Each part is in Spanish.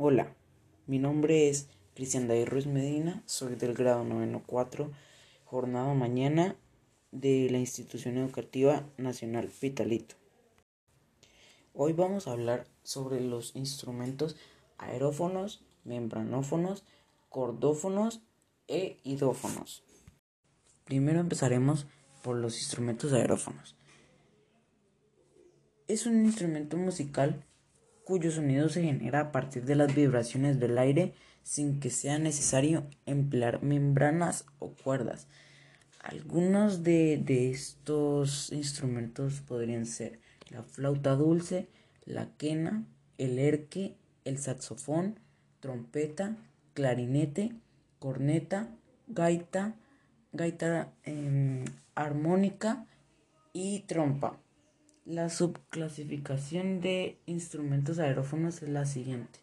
Hola, mi nombre es Cristian David Ruiz Medina, soy del grado 94, jornada mañana de la Institución Educativa Nacional Pitalito. Hoy vamos a hablar sobre los instrumentos aerófonos, membranófonos, cordófonos e idófonos. Primero empezaremos por los instrumentos aerófonos. Es un instrumento musical cuyo sonido se genera a partir de las vibraciones del aire sin que sea necesario emplear membranas o cuerdas. Algunos de, estos instrumentos podrían ser la flauta dulce, la quena, el erque, el saxofón, trompeta, clarinete, corneta, gaita, gaita em, armónica y trompa. La subclasificación de instrumentos aerófonos es la siguiente.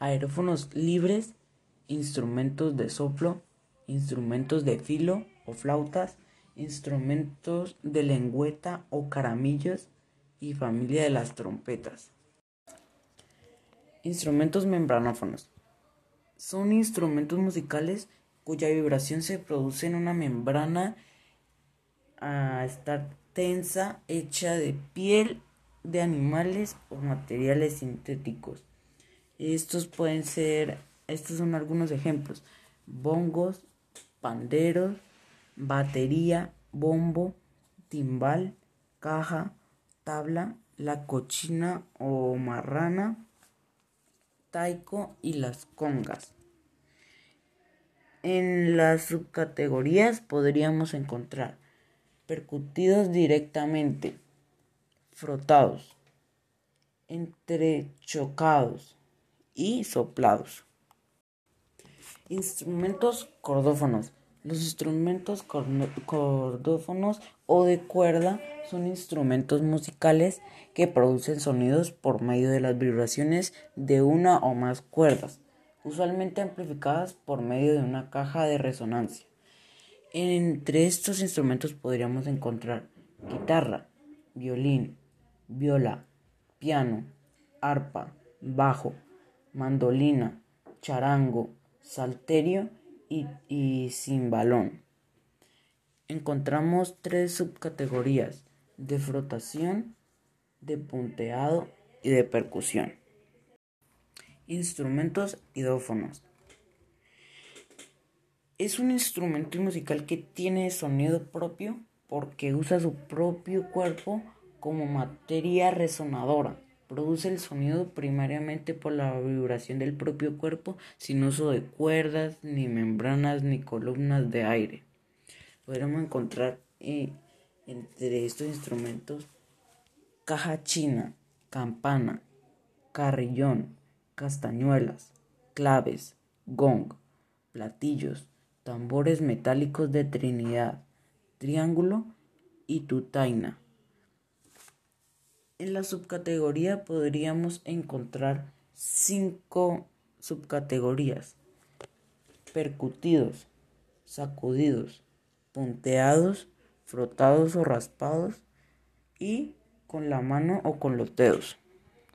Aerófonos libres, instrumentos de soplo, instrumentos de filo o flautas, instrumentos de lengüeta o caramillos y familia de las trompetas. Instrumentos membranófonos. Son instrumentos musicales cuya vibración se produce en una membrana a estar tensa hecha de piel de animales o materiales sintéticos. Estos pueden ser, estos son algunos ejemplos, bongos, panderos, batería, bombo, timbal, caja, tabla, la cochina o marrana, taiko y las congas. En las subcategorías podríamos encontrar percutidos directamente, frotados, entrechocados y soplados. Instrumentos cordófonos. Los instrumentos cordófonos o de cuerda son instrumentos musicales que producen sonidos por medio de las vibraciones de una o más cuerdas, usualmente amplificadas por medio de una caja de resonancia. Entre estos instrumentos podríamos encontrar guitarra, violín, viola, piano, arpa, bajo, mandolina, charango, salterio y, y cimbalón. Encontramos tres subcategorías de frotación, de punteado y de percusión. Instrumentos idófonos es un instrumento musical que tiene sonido propio porque usa su propio cuerpo como materia resonadora. Produce el sonido primariamente por la vibración del propio cuerpo sin uso de cuerdas, ni membranas, ni columnas de aire. Podremos encontrar eh, entre estos instrumentos caja china, campana, carrillón, castañuelas, claves, gong, platillos, tambores metálicos de Trinidad, Triángulo y Tutaina. En la subcategoría podríamos encontrar cinco subcategorías. Percutidos, sacudidos, punteados, frotados o raspados y con la mano o con los dedos.